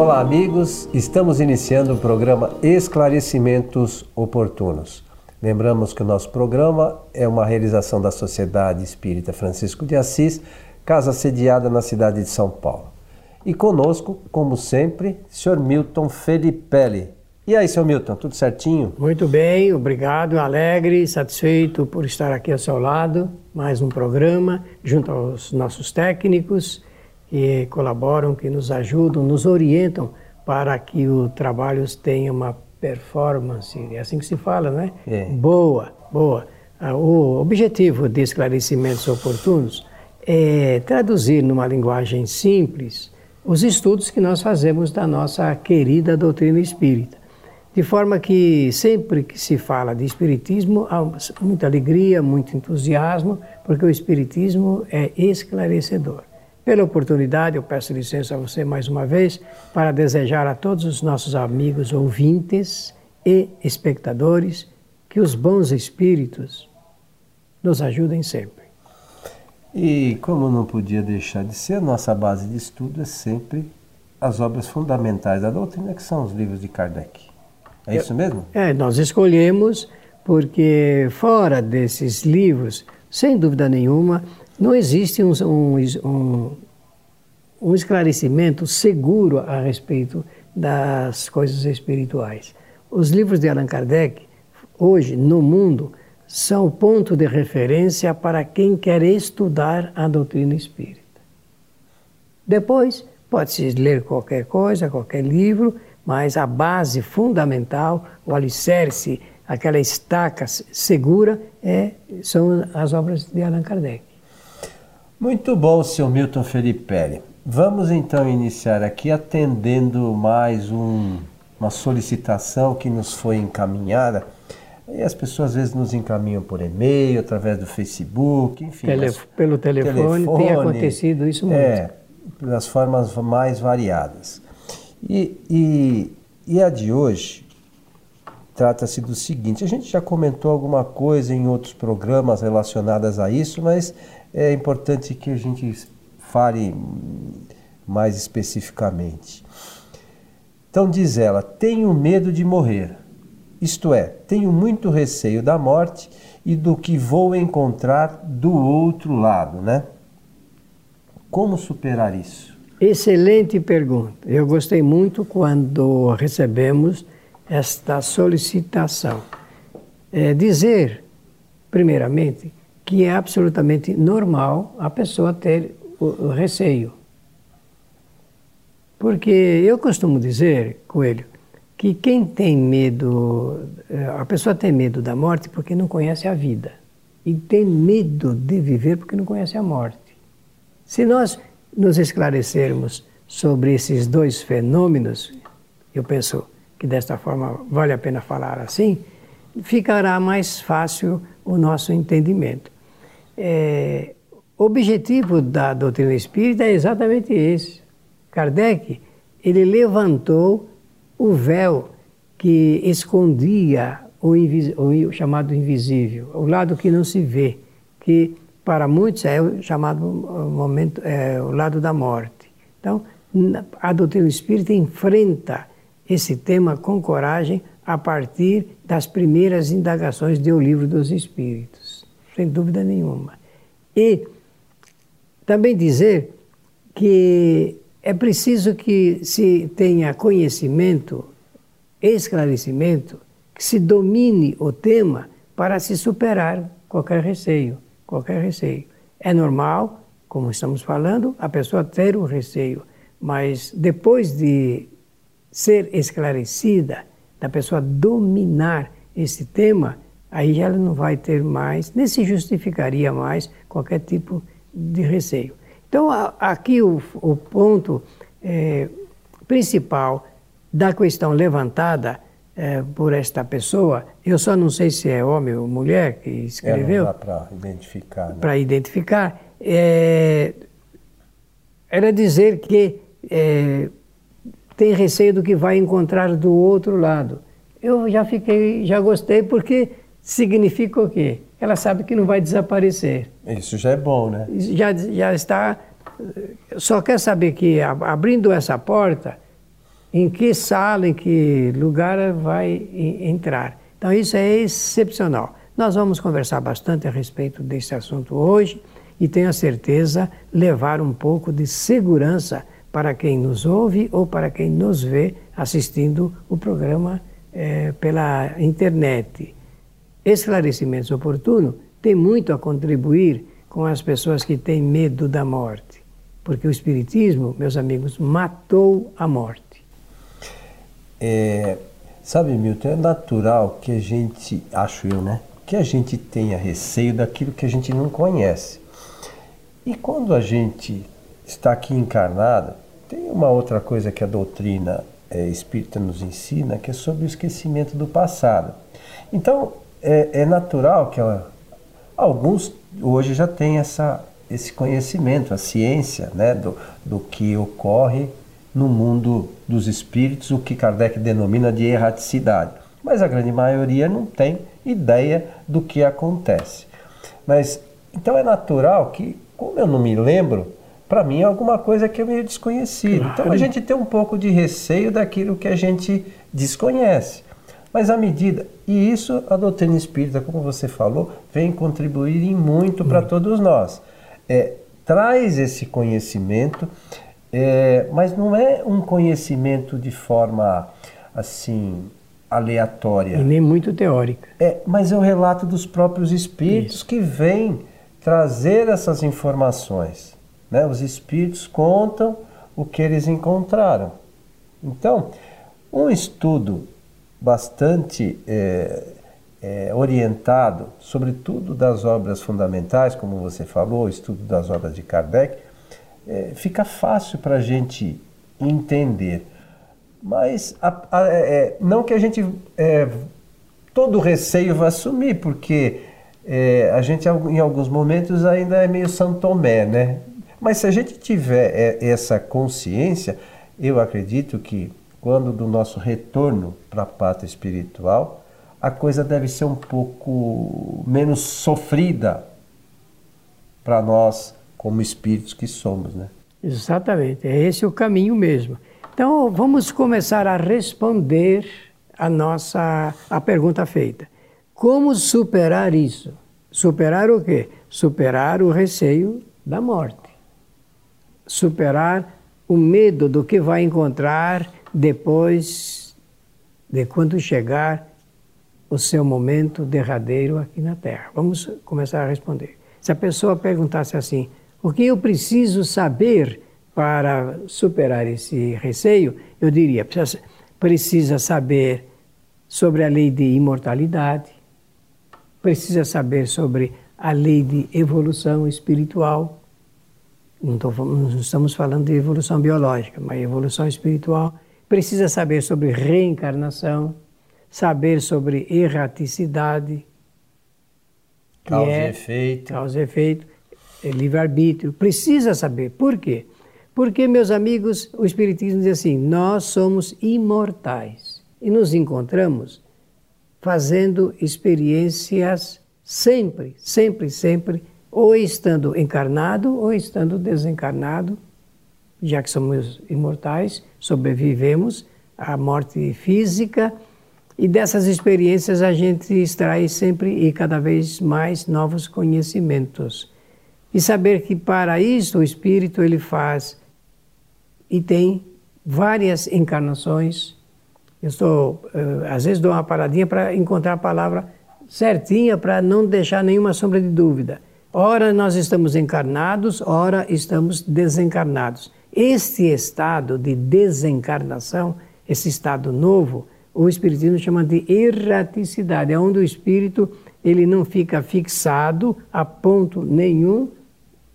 Olá, amigos. Estamos iniciando o programa Esclarecimentos Oportunos. Lembramos que o nosso programa é uma realização da Sociedade Espírita Francisco de Assis, casa sediada na cidade de São Paulo. E conosco, como sempre, Sr. Milton Felipelli. E aí, Sr. Milton, tudo certinho? Muito bem, obrigado, alegre, satisfeito por estar aqui ao seu lado. Mais um programa, junto aos nossos técnicos que colaboram, que nos ajudam, nos orientam para que o trabalho tenha uma performance, é assim que se fala, né? É. Boa, boa. Ah, o objetivo de esclarecimentos oportunos é traduzir numa linguagem simples os estudos que nós fazemos da nossa querida doutrina espírita. De forma que sempre que se fala de espiritismo há muita alegria, muito entusiasmo, porque o espiritismo é esclarecedor. Pela oportunidade, eu peço licença a você mais uma vez para desejar a todos os nossos amigos ouvintes e espectadores que os bons espíritos nos ajudem sempre. E como não podia deixar de ser, nossa base de estudo é sempre as obras fundamentais da doutrina, que são os livros de Kardec. É isso mesmo? É, nós escolhemos porque fora desses livros, sem dúvida nenhuma, não existe um, um, um esclarecimento seguro a respeito das coisas espirituais. Os livros de Allan Kardec, hoje, no mundo, são o ponto de referência para quem quer estudar a doutrina espírita. Depois, pode-se ler qualquer coisa, qualquer livro, mas a base fundamental, o alicerce, aquela estaca segura, é, são as obras de Allan Kardec. Muito bom, seu Milton Felipe. Vamos então iniciar aqui atendendo mais um, uma solicitação que nos foi encaminhada. E as pessoas às vezes nos encaminham por e-mail, através do Facebook, enfim. Tele, pelo telefone, telefone, tem acontecido isso muito. É, das formas mais variadas. E, e, e a de hoje trata-se do seguinte: a gente já comentou alguma coisa em outros programas relacionadas a isso, mas é importante que a gente fale mais especificamente. Então diz ela: tenho medo de morrer, isto é, tenho muito receio da morte e do que vou encontrar do outro lado, né? Como superar isso? Excelente pergunta. Eu gostei muito quando recebemos esta solicitação. É dizer, primeiramente, que é absolutamente normal a pessoa ter o, receio. Porque eu costumo dizer, Coelho, que quem tem medo, eh, a pessoa tem medo da morte porque não conhece a vida. E tem medo de viver porque não conhece a morte. Se nós nos esclarecermos sobre esses dois fenômenos, eu penso que desta forma vale a pena falar assim, ficará mais fácil o nosso entendimento. É, o objetivo da doutrina espírita é exatamente esse. Kardec, ele levantou o véu que escondia o, o, chamado invisível, o lado que não se vê, que para muitos é o chamado momento, é, o lado da morte. Então, a doutrina espírita enfrenta esse tema com coragem a partir das primeiras indagações do Livro dos Espíritos, sem dúvida nenhuma. E também dizer que é preciso que se tenha conhecimento, esclarecimento, que se domine o tema para se superar qualquer receio, qualquer receio. É normal, como estamos falando, a pessoa ter o receio, mas depois de ser esclarecida, da pessoa dominar esse tema, aí ela não vai ter mais, nem se justificaria mais qualquer tipo de receio. Então, aqui o, o ponto é, principal da questão levantada é, por esta pessoa, eu só não sei se é homem ou mulher que escreveu. É, para identificar. Né? Para identificar. É, era dizer que é, tem receio do que vai encontrar do outro lado. Eu já fiquei, já gostei, porque significa o quê? Ela sabe que não vai desaparecer. Isso já é bom, né? Já, já está. Só quer saber que abrindo essa porta, em que sala, em que lugar vai entrar. Então isso é excepcional. Nós vamos conversar bastante a respeito desse assunto hoje e tenho a certeza levar um pouco de segurança para quem nos ouve ou para quem nos vê assistindo o programa é, pela internet. Esclarecimentos oportunos têm muito a contribuir com as pessoas que têm medo da morte, porque o Espiritismo, meus amigos, matou a morte. É, sabe, Milton, é natural que a gente, acho eu, né? Que a gente tenha receio daquilo que a gente não conhece. E quando a gente está aqui encarnado, tem uma outra coisa que a doutrina é, espírita nos ensina, que é sobre o esquecimento do passado. Então, é, é natural que ela, alguns hoje já têm essa, esse conhecimento, a ciência né, do, do que ocorre no mundo dos espíritos, o que Kardec denomina de erraticidade. Mas a grande maioria não tem ideia do que acontece. Mas então é natural que, como eu não me lembro, para mim é alguma coisa que é meio desconhecido. Claro. Então a gente tem um pouco de receio daquilo que a gente desconhece. Mas à medida, e isso a doutrina espírita, como você falou, vem contribuir em muito para todos nós. É, traz esse conhecimento é, mas não é um conhecimento de forma assim aleatória. E nem muito teórica. É, mas é o relato dos próprios espíritos Isso. que vêm trazer essas informações. Né? Os espíritos contam o que eles encontraram. Então, um estudo bastante é, é, orientado, sobretudo das obras fundamentais, como você falou, o estudo das obras de Kardec, é, fica fácil para a gente entender. Mas a, a, é, não que a gente é, todo receio vá sumir, porque é, a gente em alguns momentos ainda é meio santomé, né? Mas se a gente tiver é, essa consciência, eu acredito que quando do nosso retorno para a pátria espiritual, a coisa deve ser um pouco menos sofrida para nós como espíritos que somos, né? Exatamente, é esse o caminho mesmo. Então, vamos começar a responder a nossa a pergunta feita. Como superar isso? Superar o quê? Superar o receio da morte. Superar o medo do que vai encontrar depois de quando chegar o seu momento derradeiro aqui na Terra. Vamos começar a responder. Se a pessoa perguntasse assim: o que eu preciso saber para superar esse receio? Eu diria, precisa, saber sobre a lei de imortalidade, precisa saber sobre a lei de evolução espiritual. Não, tô, não estamos falando de evolução biológica, mas evolução espiritual. Precisa saber sobre reencarnação, saber sobre erraticidade. Causa é, e efeito. Causa e efeito é livre-arbítrio, precisa saber. Por quê? Porque, meus amigos, o Espiritismo diz assim: nós somos imortais e nos encontramos fazendo experiências sempre, sempre, sempre, ou estando encarnado ou estando desencarnado, já que somos imortais, sobrevivemos à morte física. E dessas experiências a gente extrai sempre e cada vez mais novos conhecimentos e saber que para isso o espírito ele faz e tem várias encarnações. Eu estou, uh, às vezes dou uma paradinha para encontrar a palavra certinha para não deixar nenhuma sombra de dúvida. Ora nós estamos encarnados, ora estamos desencarnados. Este estado de desencarnação, esse estado novo, o espiritismo chama de erraticidade, é onde o espírito ele não fica fixado a ponto nenhum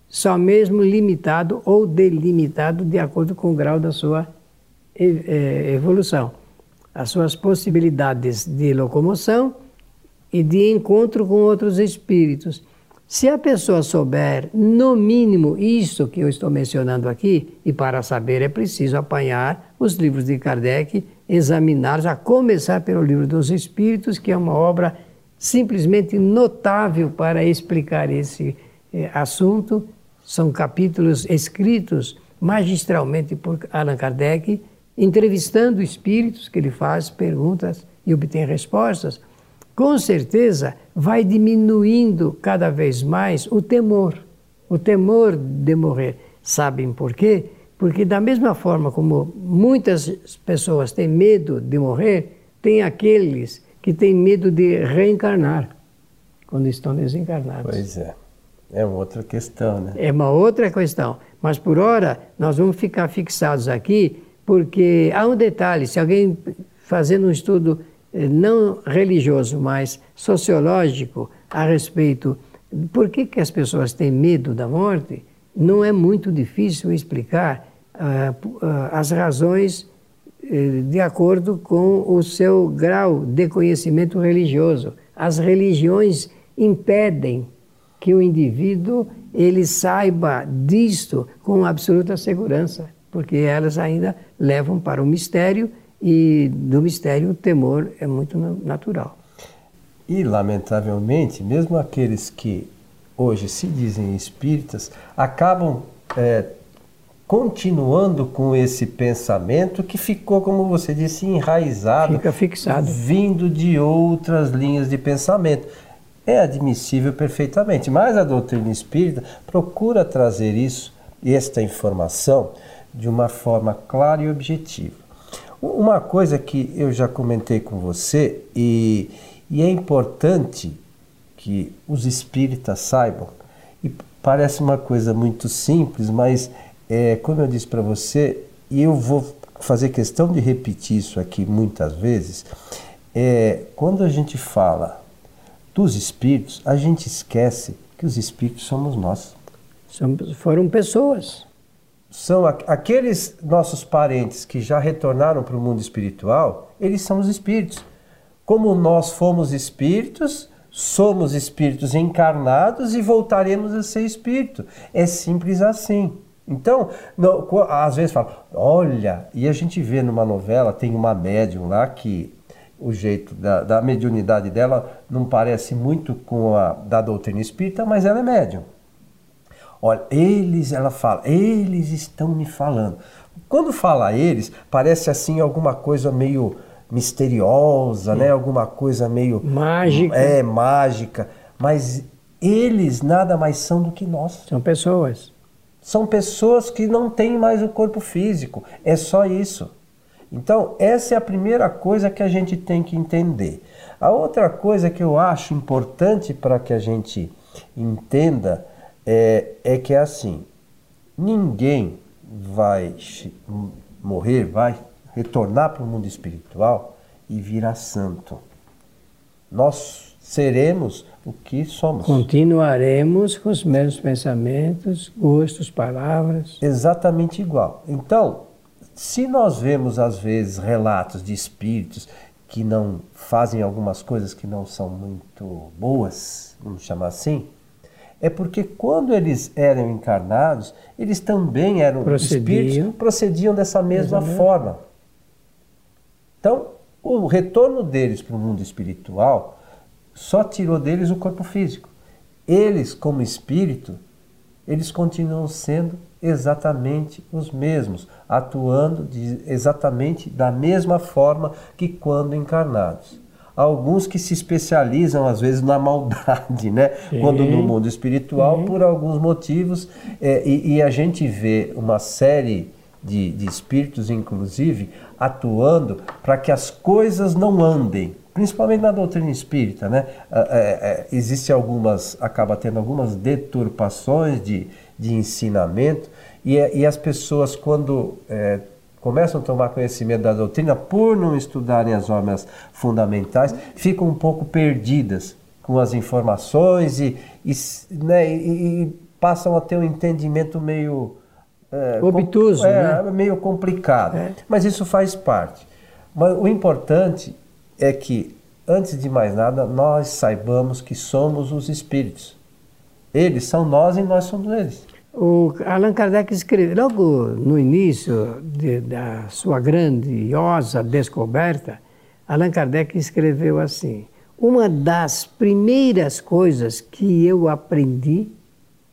só mesmo limitado ou delimitado de acordo com o grau da sua é, evolução. As suas possibilidades de locomoção e de encontro com outros espíritos. Se a pessoa souber, no mínimo, isso que eu estou mencionando aqui, e para saber é preciso apanhar os livros de Kardec, examinar, a começar pelo Livro dos Espíritos, que é uma obra simplesmente notável para explicar esse eh, assunto. São capítulos escritos magistralmente por Allan Kardec entrevistando espíritos que ele faz perguntas e obtém respostas, com certeza vai diminuindo cada vez mais o temor, o temor de morrer. Sabem por quê? Porque, da mesma forma como muitas pessoas têm medo de morrer, tem aqueles que têm medo de reencarnar quando estão desencarnados. Pois é. É uma outra questão, né? É uma outra questão. Mas por hora, nós vamos ficar fixados aqui, porque há um detalhe: se alguém fazendo um estudo não religioso, mas sociológico a respeito por que, que as pessoas têm medo da morte, não é muito difícil explicar uh, as razões uh, de acordo com o seu grau de conhecimento religioso. As religiões impedem que o indivíduo ele saiba disto com absoluta segurança, porque elas ainda levam para o mistério e do mistério o temor é muito natural. E, lamentavelmente, mesmo aqueles que hoje se dizem espíritas acabam é, continuando com esse pensamento que ficou, como você disse, enraizado, Fica fixado, vindo de outras linhas de pensamento. É admissível perfeitamente, mas a doutrina espírita procura trazer isso, esta informação, de uma forma clara e objetiva. Uma coisa que eu já comentei com você e, e é importante que os espíritas saibam, e parece uma coisa muito simples, mas é, como eu disse para você, e eu vou fazer questão de repetir isso aqui muitas vezes, é, quando a gente fala dos espíritos, a gente esquece que os espíritos somos nós. foram pessoas são aqueles nossos parentes que já retornaram para o mundo espiritual, eles são os espíritos. Como nós fomos espíritos, somos espíritos encarnados e voltaremos a ser espírito. É simples assim. Então, não, às vezes fala, olha, e a gente vê numa novela, tem uma médium lá que o jeito da, da mediunidade dela não parece muito com a da doutrina espírita, mas ela é médium. Olha, eles, ela fala, eles estão me falando. Quando fala eles, parece assim alguma coisa meio misteriosa, né? Alguma coisa meio mágica. É, mágica, mas eles nada mais são do que nós. São pessoas. São pessoas que não têm mais o corpo físico. É só isso. Então, essa é a primeira coisa que a gente tem que entender. A outra coisa que eu acho importante para que a gente entenda é, é que é assim: ninguém vai morrer, vai retornar para o mundo espiritual e virar santo. Nós seremos o que somos. Continuaremos com os mesmos pensamentos, gostos, palavras. Exatamente igual. Então, se nós vemos às vezes relatos de espíritos que não fazem algumas coisas que não são muito boas, vamos chamar assim, é porque quando eles eram encarnados, eles também eram procediam. espíritos, procediam dessa mesma Exatamente. forma. Então, o retorno deles para o mundo espiritual só tirou deles o corpo físico. Eles, como espírito, eles continuam sendo exatamente os mesmos, atuando de, exatamente da mesma forma que quando encarnados alguns que se especializam às vezes na maldade, né? Sim. Quando no mundo espiritual, Sim. por alguns motivos, é, e, e, a gente vê uma série de, de espíritos, inclusive, atuando para que as coisas não andem, principalmente na doutrina espírita, né? É, é, existe algumas, acaba tendo algumas deturpações de, de ensinamento e, e as pessoas quando é, começam a tomar conhecimento da doutrina por não estudarem as normas fundamentais, ficam um pouco perdidas com as informações e, e, né, e, e passam a ter um entendimento meio é, obtuso, com, é, né? meio complicado. É. Mas isso faz parte. Mas o importante é que, antes de mais nada, nós saibamos que somos os espíritos. Eles são nós e nós somos eles. O Allan Kardec escreveu, logo no início de, da sua grandiosa descoberta, Allan Kardec escreveu assim: Uma das primeiras coisas que eu aprendi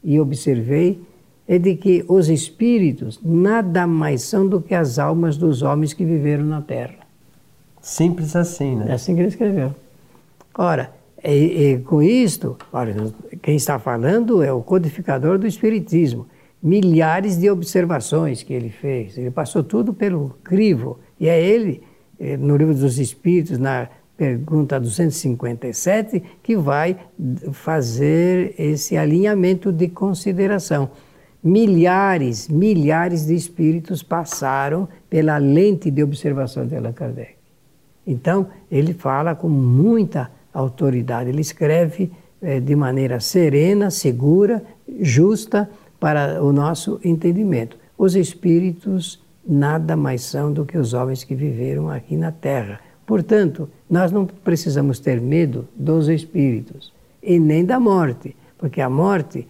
e observei é de que os espíritos nada mais são do que as almas dos homens que viveram na Terra. Simples assim, né? É assim que ele escreveu. Ora, e, e, com isto, olha, quem está falando é o codificador do Espiritismo. Milhares de observações que ele fez. Ele passou tudo pelo crivo. E é ele, eh, no Livro dos Espíritos, na pergunta 257, que vai fazer esse alinhamento de consideração. Milhares, milhares de espíritos passaram pela lente de observação de Allan Kardec. Então, ele fala com muita autoridade, ele escreve eh, de maneira serena, segura, justa para o nosso entendimento. Os espíritos nada mais são do que os homens que viveram aqui na Terra. Portanto, nós não precisamos ter medo dos espíritos e nem da morte, porque a morte,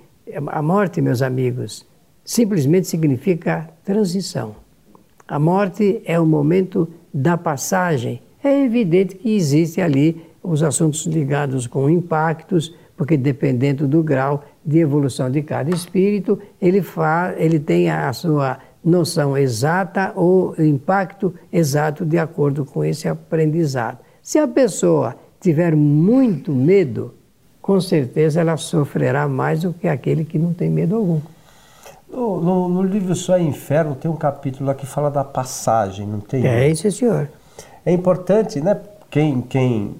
a morte, meus amigos, simplesmente significa transição. A morte é o momento da passagem é evidente que existe ali os assuntos ligados com impactos, porque dependendo do grau de evolução de cada espírito, ele, faz, ele tem a sua noção exata ou impacto exato de acordo com esse aprendizado. Se a pessoa tiver muito medo, com certeza ela sofrerá mais do que aquele que não tem medo algum. No, no, no livro Só é Inferno tem um capítulo lá que fala da passagem, não tem? É, isso, senhor. É importante, né? Quem. quem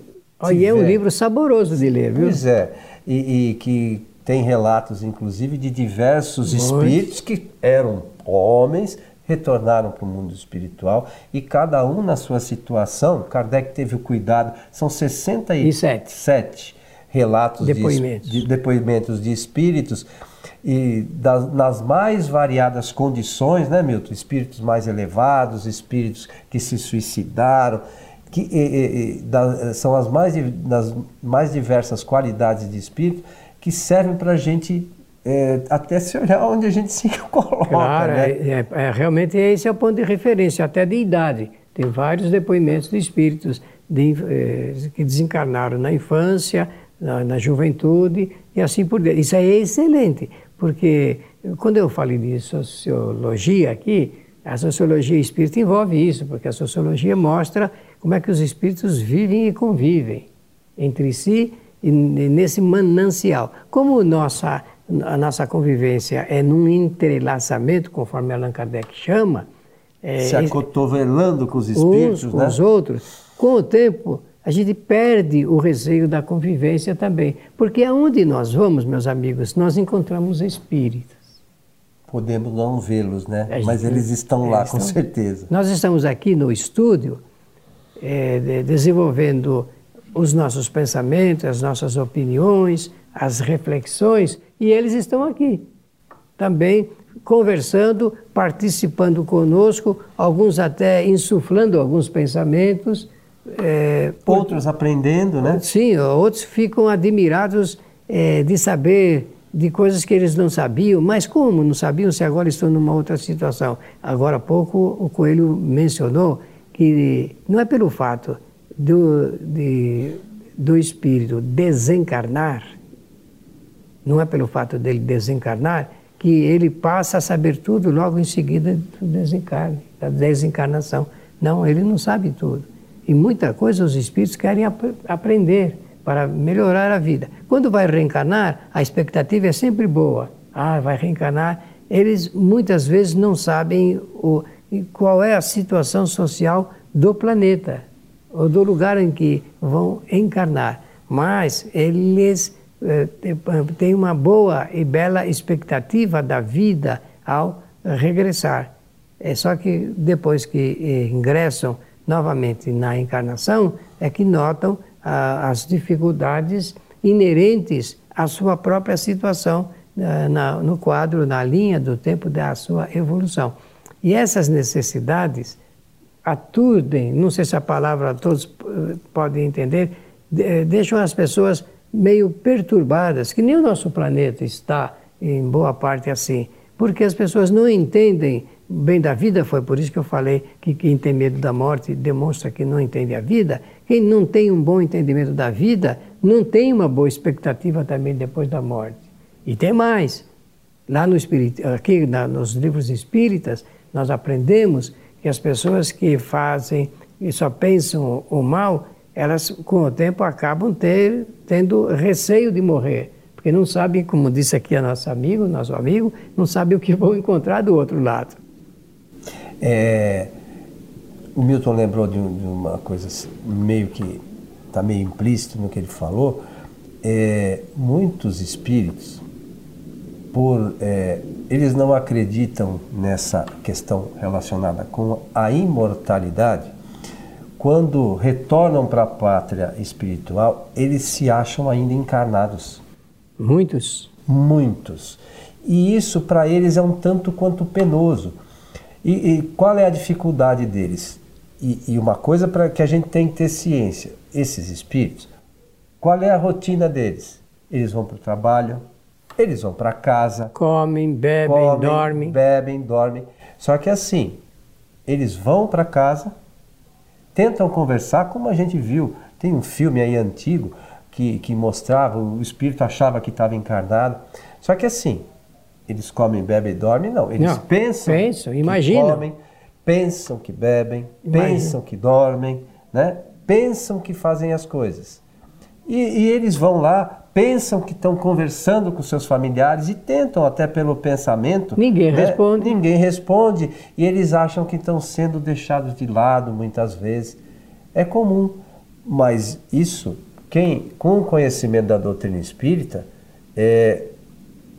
tiver... E é um livro saboroso de ler, viu? Pois é. E, e que tem relatos, inclusive, de diversos Muito. espíritos que eram homens, retornaram para o mundo espiritual e cada um na sua situação. Kardec teve o cuidado, são 67 Sete. relatos depoimentos. De, de, depoimentos de espíritos e das, nas mais variadas condições, né, Milton? Espíritos mais elevados, espíritos que se suicidaram, que e, e, da, são as mais, das mais diversas qualidades de espírito que servem para a gente é, até se olhar onde a gente se coloca. Claro, né? é, é, é, realmente esse é o ponto de referência, até de idade. Tem vários depoimentos de espíritos de, eh, que desencarnaram na infância, na, na, juventude e assim por diante. Isso é excelente, porque quando eu falei de sociologia aqui, a sociologia espírita envolve isso, porque a sociologia mostra como é que os espíritos vivem e convivem entre si e nesse manancial. Como nossa, a nossa convivência é num entrelaçamento, conforme Allan Kardec chama, é, se acotovelando com os espíritos, uns com né? os outros, com o tempo a gente perde o receio da convivência também. Porque aonde nós vamos, meus amigos, nós encontramos espíritos. Podemos não vê-los, né? Gente, Mas eles estão lá, estão... com certeza. Nós estamos aqui no estúdio é, desenvolvendo os nossos pensamentos, as nossas opiniões, as reflexões, e eles estão aqui também conversando, participando conosco, alguns até insuflando alguns pensamentos é, outros aprendendo, né? Sim, outros ficam admirados é, de saber de coisas que eles não sabiam, mas como não sabiam se agora estão numa outra situação? Agora há pouco o Coelho mencionou que não é pelo fato do, de, do espírito desencarnar, não é pelo fato dele desencarnar que ele passa a saber tudo logo em seguida do desencarne, da desencarnação. Não, ele não sabe tudo. E muita coisa os espíritos querem ap aprender para melhorar a vida. Quando vai reencarnar, a expectativa é sempre boa. Ah, vai reencarnar. Eles muitas vezes não sabem o, qual é a situação social do planeta ou do lugar em que vão encarnar. Mas eles eh, têm uma boa e bela expectativa da vida ao regressar. É só que depois que eh, ingressam novamente na encarnação, é que notam ah, as dificuldades inerentes à sua própria situação ah, na, no quadro, na linha do tempo da sua evolução. E essas necessidades aturdem, não sei se a palavra todos eh, podem entender, de, deixam as pessoas meio perturbadas, que nem o nosso planeta está em boa parte assim, porque as pessoas não entendem bem da vida, foi por isso que eu falei que quem tem medo da morte demonstra que não entende a vida. Quem não tem um bom entendimento da vida não tem uma boa expectativa também depois da morte. E tem mais. Lá no aqui na, nos livros espíritas, nós aprendemos que as pessoas que fazem e só pensam o mal, elas com o tempo acabam ter, tendo receio de morrer, porque não sabem, como disse aqui a nosso amigo, nosso amigo, não sabem o que vão encontrar do outro lado. É, o Milton lembrou de, de uma coisa meio que está meio implícito no que ele falou. É, muitos espíritos, por é, eles não acreditam nessa questão relacionada com a imortalidade, quando retornam para a pátria espiritual, eles se acham ainda encarnados. Muitos? Muitos. E isso para eles é um tanto quanto penoso. E, e qual é a dificuldade deles? E, e uma coisa para que a gente tem que ter ciência: esses espíritos, qual é a rotina deles? Eles vão para o trabalho, eles vão para casa, comem, bebem, comem, dormem. Bebem, dormem. Só que assim, eles vão para casa, tentam conversar, como a gente viu. Tem um filme aí antigo que, que mostrava, o espírito achava que estava encarnado. Só que assim, eles comem, bebem e dormem, não. Eles não, pensam, pensam imaginam. comem, pensam que bebem, Imagina. pensam que dormem, né? pensam que fazem as coisas. E, e eles vão lá, pensam que estão conversando com seus familiares e tentam até pelo pensamento. Ninguém né? responde. Ninguém responde e eles acham que estão sendo deixados de lado muitas vezes. É comum, mas isso, quem com o conhecimento da doutrina espírita, é,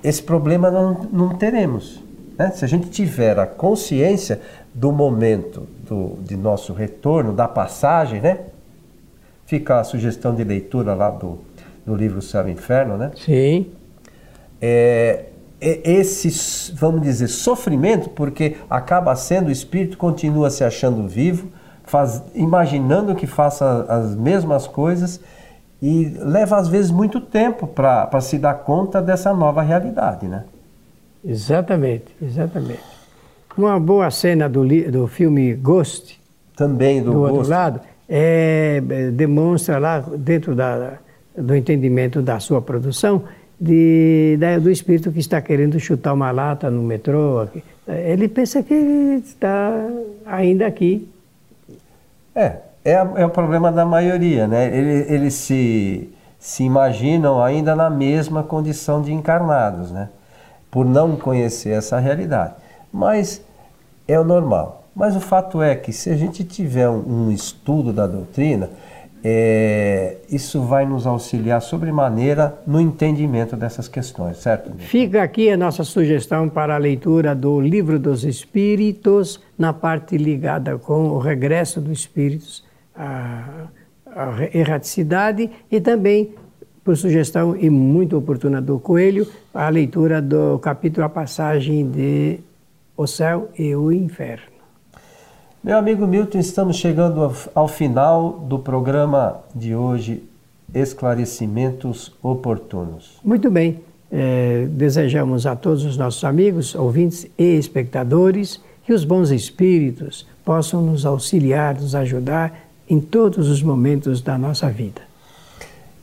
esse problema não, não teremos. Né? Se a gente tiver a consciência do momento do, de nosso retorno, da passagem, né? Fica a sugestão de leitura lá do, do livro Céu e Inferno, né? Sim. É, esse, vamos dizer, sofrimento, porque acaba sendo o espírito continua se achando vivo, faz, imaginando que faça as mesmas coisas e leva às vezes muito tempo para se dar conta dessa nova realidade, né? Exatamente, exatamente. Uma boa cena do, do filme Ghost, também do, do outro Ghost. lado, é, demonstra lá, dentro da, do entendimento da sua produção, de, da, do espírito que está querendo chutar uma lata no metrô. Ele pensa que está ainda aqui. É, é, é o problema da maioria, né? Eles, eles se, se imaginam ainda na mesma condição de encarnados, né? Por não conhecer essa realidade mas é o normal. Mas o fato é que se a gente tiver um, um estudo da doutrina, é, isso vai nos auxiliar sobremaneira no entendimento dessas questões, certo? Fica aqui a nossa sugestão para a leitura do Livro dos Espíritos, na parte ligada com o regresso dos espíritos à, à erraticidade e também, por sugestão e muito oportuna do Coelho, a leitura do capítulo A Passagem de o céu e o inferno. Meu amigo Milton, estamos chegando ao final do programa de hoje, Esclarecimentos Oportunos. Muito bem. É, desejamos a todos os nossos amigos, ouvintes e espectadores que os bons espíritos possam nos auxiliar, nos ajudar em todos os momentos da nossa vida.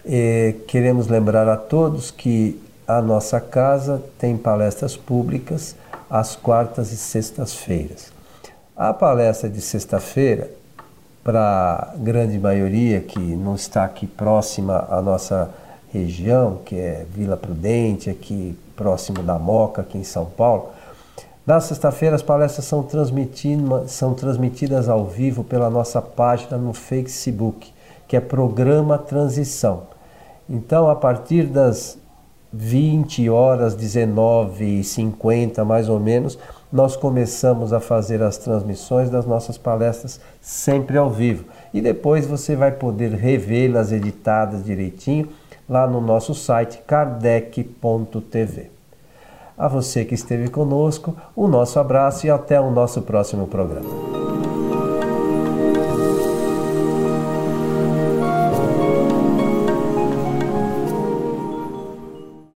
É, queremos lembrar a todos que a nossa casa tem palestras públicas às quartas e sextas-feiras. A palestra de sexta-feira, para a grande maioria que não está aqui próxima à nossa região, que é Vila Prudente, aqui próximo da Moca, aqui em São Paulo, na sexta-feira as palestras são, são transmitidas ao vivo pela nossa página no Facebook, que é Programa Transição. Então, a partir das 20 horas, 19 e 50 mais ou menos, nós começamos a fazer as transmissões das nossas palestras sempre ao vivo. E depois você vai poder revê-las editadas direitinho lá no nosso site kardec.tv. A você que esteve conosco, o nosso abraço e até o nosso próximo programa.